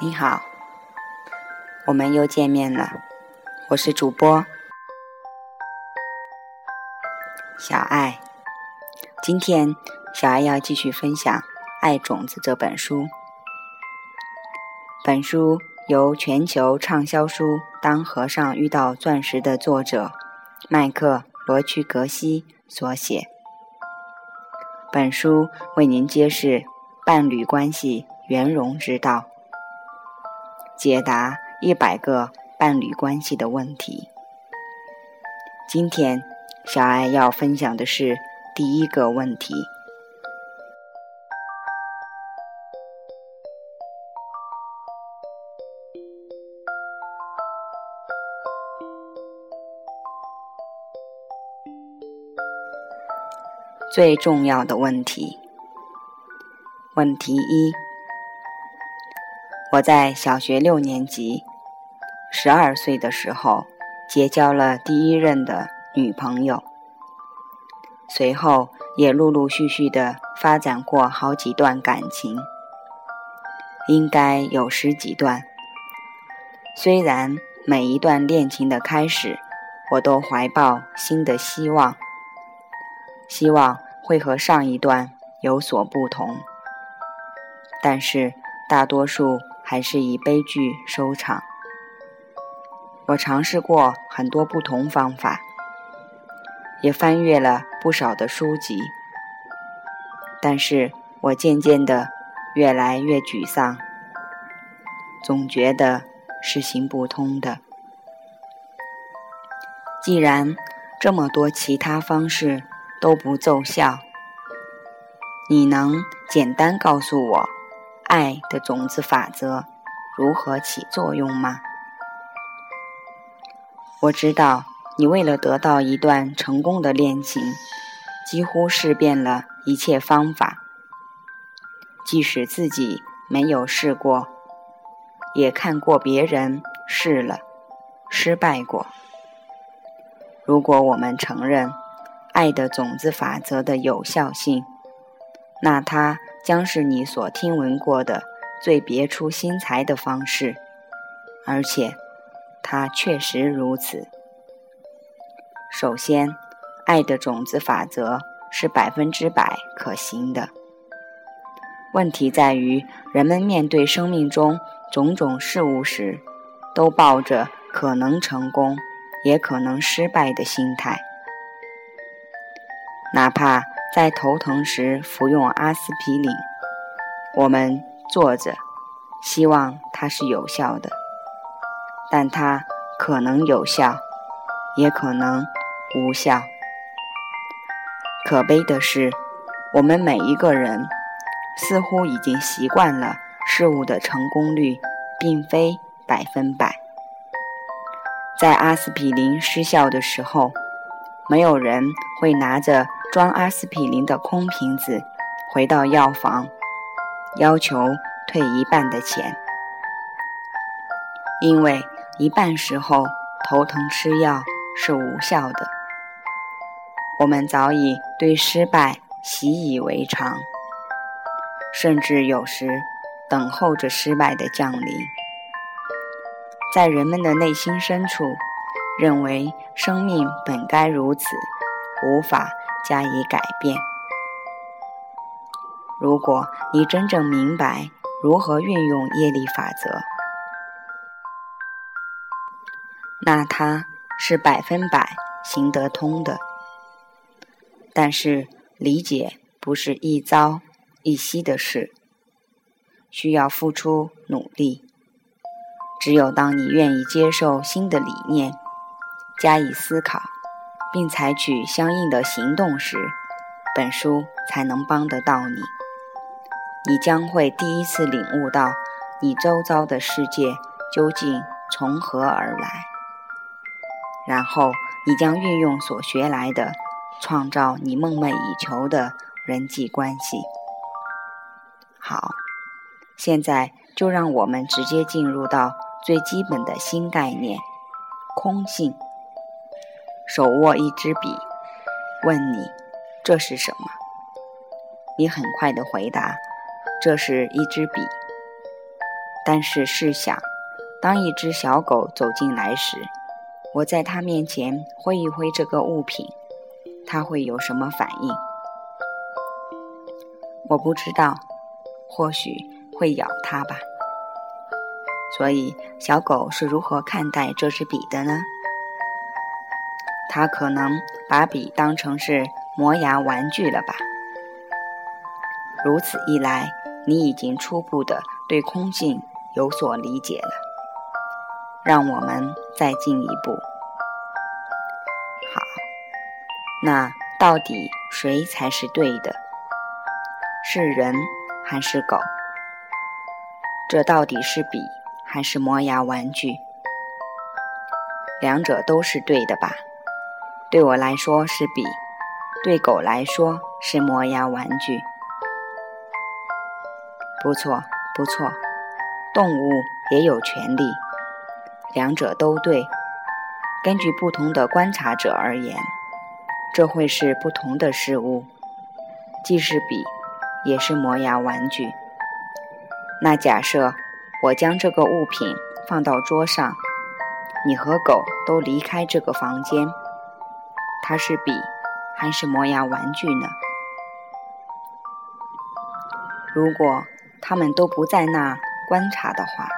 你好，我们又见面了，我是主播小爱。今天小爱要继续分享《爱种子》这本书。本书由全球畅销书《当和尚遇到钻石》的作者麦克罗屈格西所写。本书为您揭示伴侣关系圆融之道。解答一百个伴侣关系的问题。今天，小爱要分享的是第一个问题：最重要的问题。问题一。我在小学六年级，十二岁的时候结交了第一任的女朋友，随后也陆陆续续的发展过好几段感情，应该有十几段。虽然每一段恋情的开始，我都怀抱新的希望，希望会和上一段有所不同，但是大多数。还是以悲剧收场。我尝试过很多不同方法，也翻阅了不少的书籍，但是我渐渐的越来越沮丧，总觉得是行不通的。既然这么多其他方式都不奏效，你能简单告诉我？爱的种子法则如何起作用吗？我知道你为了得到一段成功的恋情，几乎试遍了一切方法，即使自己没有试过，也看过别人试了，失败过。如果我们承认爱的种子法则的有效性，那它。将是你所听闻过的最别出心裁的方式，而且它确实如此。首先，爱的种子法则是百分之百可行的。问题在于，人们面对生命中种种事物时，都抱着可能成功，也可能失败的心态，哪怕。在头疼时服用阿司匹林，我们坐着，希望它是有效的，但它可能有效，也可能无效。可悲的是，我们每一个人似乎已经习惯了事物的成功率并非百分百。在阿司匹林失效的时候，没有人会拿着。装阿司匹林的空瓶子，回到药房，要求退一半的钱，因为一半时候头疼吃药是无效的。我们早已对失败习以为常，甚至有时等候着失败的降临。在人们的内心深处，认为生命本该如此，无法。加以改变。如果你真正明白如何运用业力法则，那它是百分百行得通的。但是理解不是一朝一夕的事，需要付出努力。只有当你愿意接受新的理念，加以思考。并采取相应的行动时，本书才能帮得到你。你将会第一次领悟到你周遭的世界究竟从何而来，然后你将运用所学来的，创造你梦寐以求的人际关系。好，现在就让我们直接进入到最基本的新概念——空性。手握一支笔，问你这是什么？你很快的回答，这是一支笔。但是试想，当一只小狗走进来时，我在它面前挥一挥这个物品，它会有什么反应？我不知道，或许会咬它吧。所以，小狗是如何看待这支笔的呢？他可能把笔当成是磨牙玩具了吧？如此一来，你已经初步的对空性有所理解了。让我们再进一步。好，那到底谁才是对的？是人还是狗？这到底是笔还是磨牙玩具？两者都是对的吧？对我来说是笔，对狗来说是磨牙玩具。不错，不错，动物也有权利。两者都对。根据不同的观察者而言，这会是不同的事物，既是笔，也是磨牙玩具。那假设我将这个物品放到桌上，你和狗都离开这个房间，它是笔还是磨牙玩具呢？如果他们都不在那观察的话，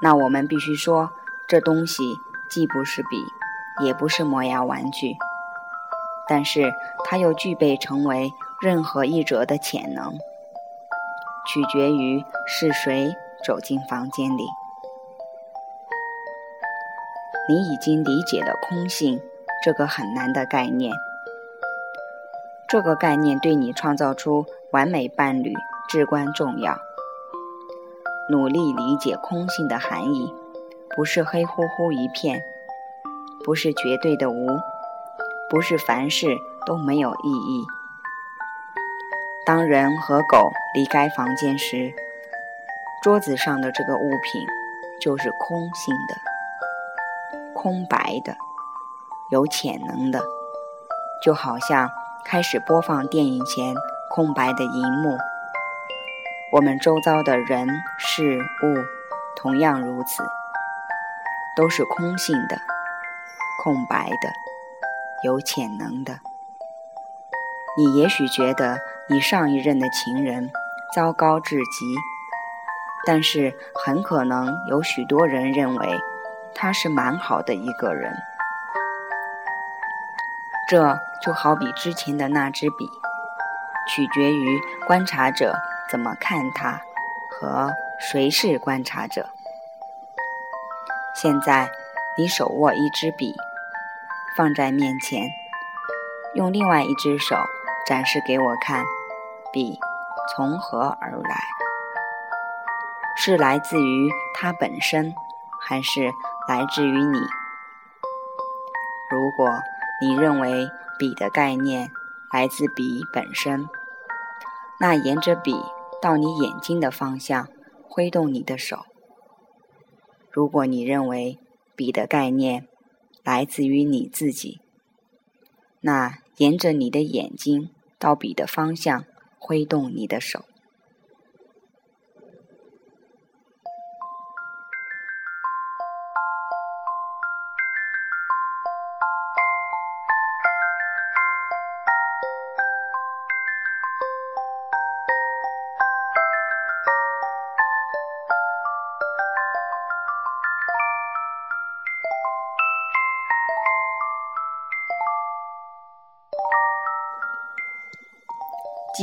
那我们必须说，这东西既不是笔，也不是磨牙玩具，但是它又具备成为任何一者的潜能，取决于是谁走进房间里。你已经理解了空性这个很难的概念，这个概念对你创造出完美伴侣。至关重要。努力理解空性的含义，不是黑乎乎一片，不是绝对的无，不是凡事都没有意义。当人和狗离开房间时，桌子上的这个物品就是空性的、空白的、有潜能的，就好像开始播放电影前空白的荧幕。我们周遭的人事物同样如此，都是空性的、空白的、有潜能的。你也许觉得你上一任的情人糟糕至极，但是很可能有许多人认为他是蛮好的一个人。这就好比之前的那支笔，取决于观察者。怎么看他，和谁是观察者？现在，你手握一支笔，放在面前，用另外一只手展示给我看，笔从何而来？是来自于它本身，还是来自于你？如果你认为笔的概念来自笔本身，那沿着笔。到你眼睛的方向，挥动你的手。如果你认为笔的概念来自于你自己，那沿着你的眼睛到笔的方向挥动你的手。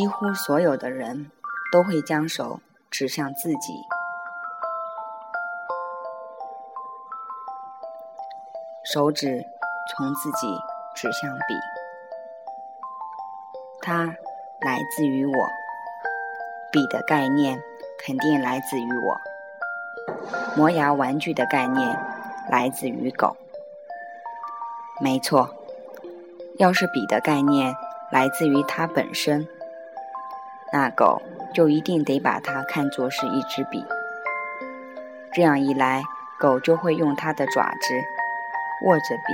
几乎所有的人都会将手指向自己，手指从自己指向笔，它来自于我。笔的概念肯定来自于我，磨牙玩具的概念来自于狗。没错，要是笔的概念来自于它本身。那狗就一定得把它看作是一支笔，这样一来，狗就会用它的爪子握着笔，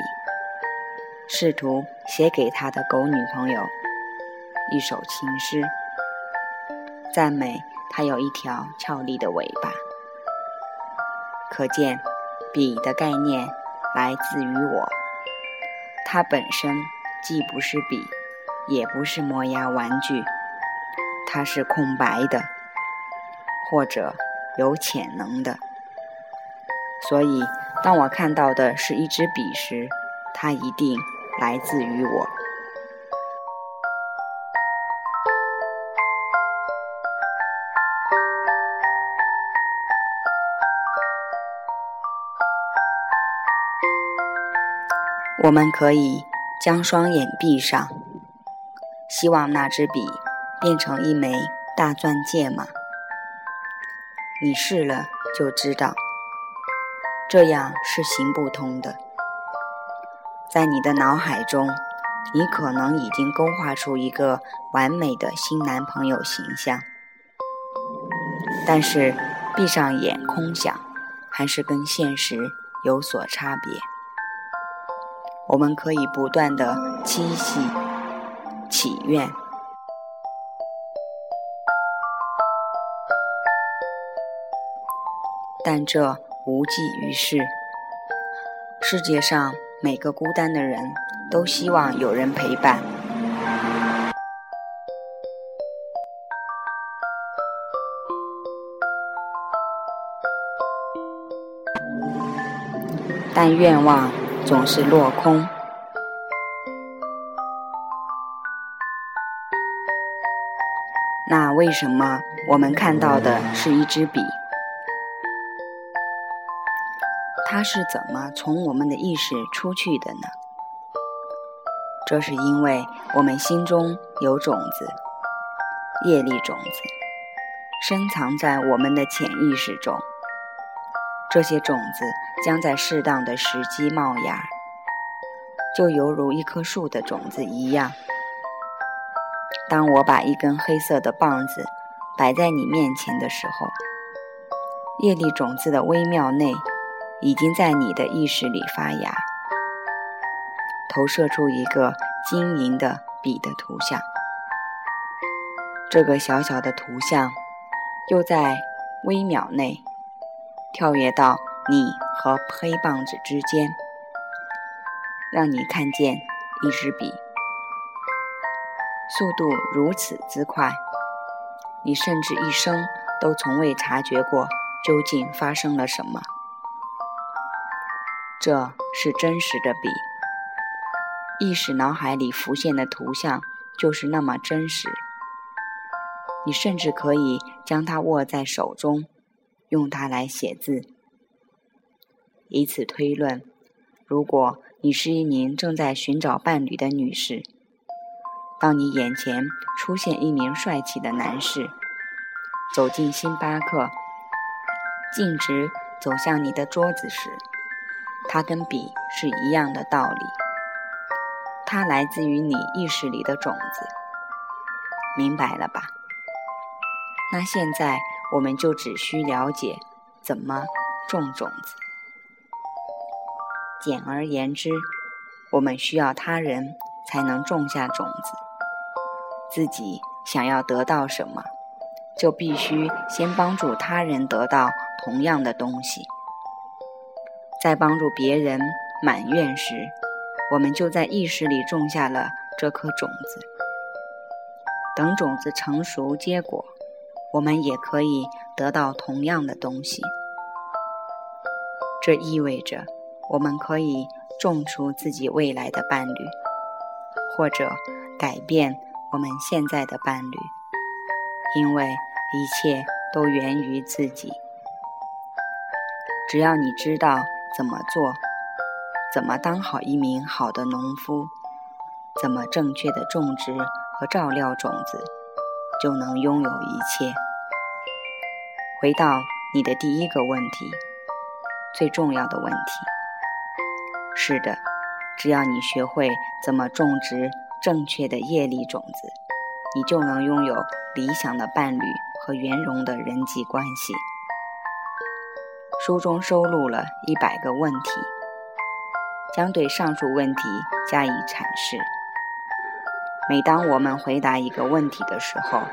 试图写给他的狗女朋友一首情诗，赞美它有一条俏丽的尾巴。可见，笔的概念来自于我，它本身既不是笔，也不是磨牙玩具，它是空白的，或者有潜能的。所以，当我看到的是一支笔时，它一定来自于我。我们可以将双眼闭上，希望那支笔变成一枚大钻戒吗？你试了就知道，这样是行不通的。在你的脑海中，你可能已经勾画出一个完美的新男朋友形象，但是闭上眼空想，还是跟现实有所差别。我们可以不断的期冀、祈愿，但这无济于事。世界上每个孤单的人都希望有人陪伴，但愿望。总是落空。那为什么我们看到的是一支笔？它是怎么从我们的意识出去的呢？这是因为我们心中有种子，业力种子，深藏在我们的潜意识中。这些种子将在适当的时机冒芽，就犹如一棵树的种子一样。当我把一根黑色的棒子摆在你面前的时候，业力种子的微妙内已经在你的意识里发芽，投射出一个晶莹的笔的图像。这个小小的图像又在微秒内。跳跃到你和黑棒子之间，让你看见一支笔，速度如此之快，你甚至一生都从未察觉过究竟发生了什么。这是真实的笔，意识脑海里浮现的图像就是那么真实，你甚至可以将它握在手中。用它来写字，以此推论：如果你是一名正在寻找伴侣的女士，当你眼前出现一名帅气的男士，走进星巴克，径直走向你的桌子时，它跟笔是一样的道理。它来自于你意识里的种子，明白了吧？那现在。我们就只需了解怎么种种子。简而言之，我们需要他人才能种下种子。自己想要得到什么，就必须先帮助他人得到同样的东西。在帮助别人满愿时，我们就在意识里种下了这颗种子。等种子成熟结果。我们也可以得到同样的东西，这意味着我们可以种出自己未来的伴侣，或者改变我们现在的伴侣，因为一切都源于自己。只要你知道怎么做，怎么当好一名好的农夫，怎么正确的种植和照料种子。就能拥有一切。回到你的第一个问题，最重要的问题。是的，只要你学会怎么种植正确的业力种子，你就能拥有理想的伴侣和圆融的人际关系。书中收录了一百个问题，将对上述问题加以阐释。每当我们回答一个问题的时候，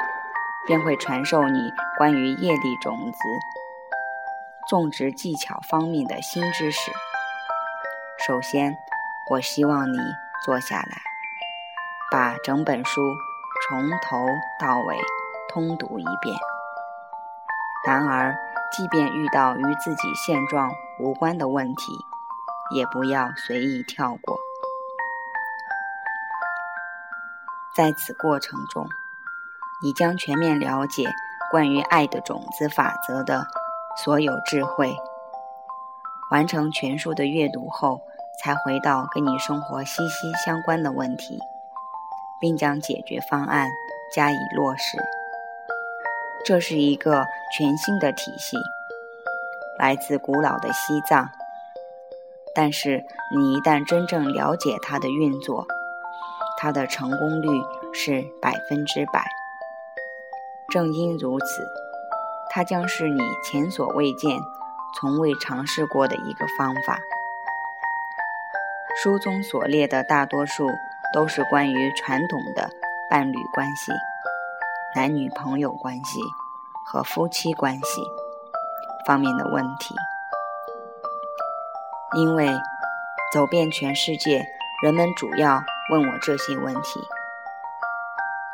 便会传授你关于业力种子种植技巧方面的新知识。首先，我希望你坐下来，把整本书从头到尾通读一遍。然而，即便遇到与自己现状无关的问题，也不要随意跳过。在此过程中，你将全面了解关于爱的种子法则的所有智慧。完成全书的阅读后，才回到跟你生活息息相关的问题，并将解决方案加以落实。这是一个全新的体系，来自古老的西藏。但是，你一旦真正了解它的运作，它的成功率是百分之百。正因如此，它将是你前所未见、从未尝试过的一个方法。书中所列的大多数都是关于传统的伴侣关系、男女朋友关系和夫妻关系方面的问题，因为走遍全世界，人们主要。问我这些问题。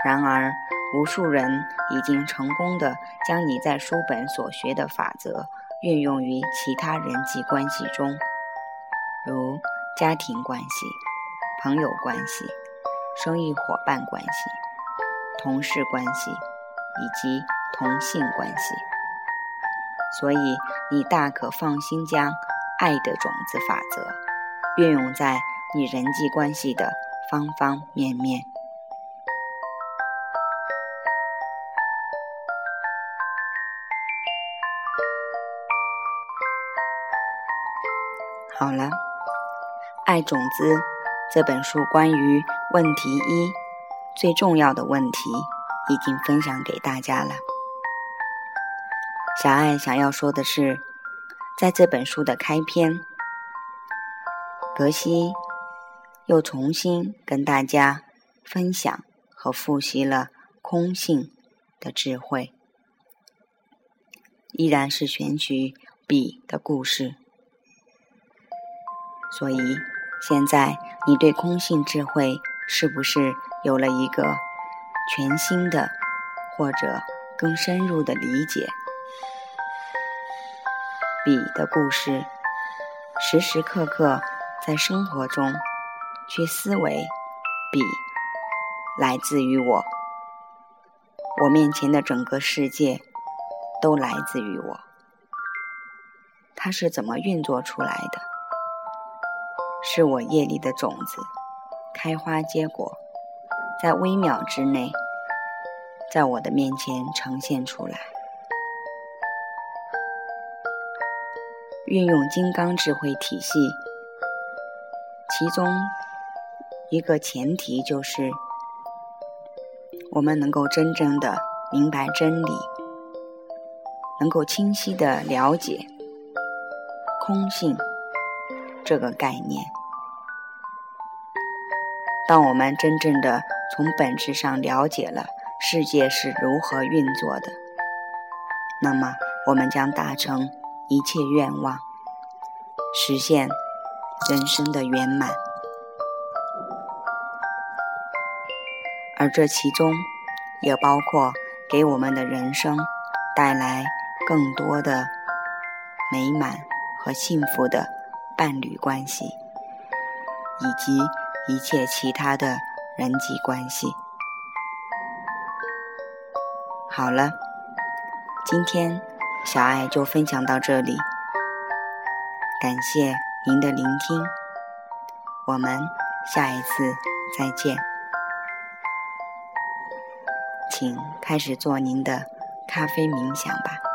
然而，无数人已经成功的将你在书本所学的法则运用于其他人际关系中，如家庭关系、朋友关系、生意伙伴关系、同事关系以及同性关系。所以，你大可放心将爱的种子法则运用在你人际关系的。方方面面。好了，《爱种子》这本书关于问题一最重要的问题已经分享给大家了。小爱想要说的是，在这本书的开篇，格西。又重新跟大家分享和复习了空性的智慧，依然是选取笔的故事。所以，现在你对空性智慧是不是有了一个全新的或者更深入的理解？笔的故事，时时刻刻在生活中。去思维，笔来自于我，我面前的整个世界都来自于我。它是怎么运作出来的？是我业力的种子开花结果，在微秒之内，在我的面前呈现出来。运用金刚智慧体系，其中。一个前提就是，我们能够真正的明白真理，能够清晰的了解空性这个概念。当我们真正的从本质上了解了世界是如何运作的，那么我们将达成一切愿望，实现人生的圆满。而这其中，也包括给我们的人生带来更多的美满和幸福的伴侣关系，以及一切其他的人际关系。好了，今天小爱就分享到这里，感谢您的聆听，我们下一次再见。请开始做您的咖啡冥想吧。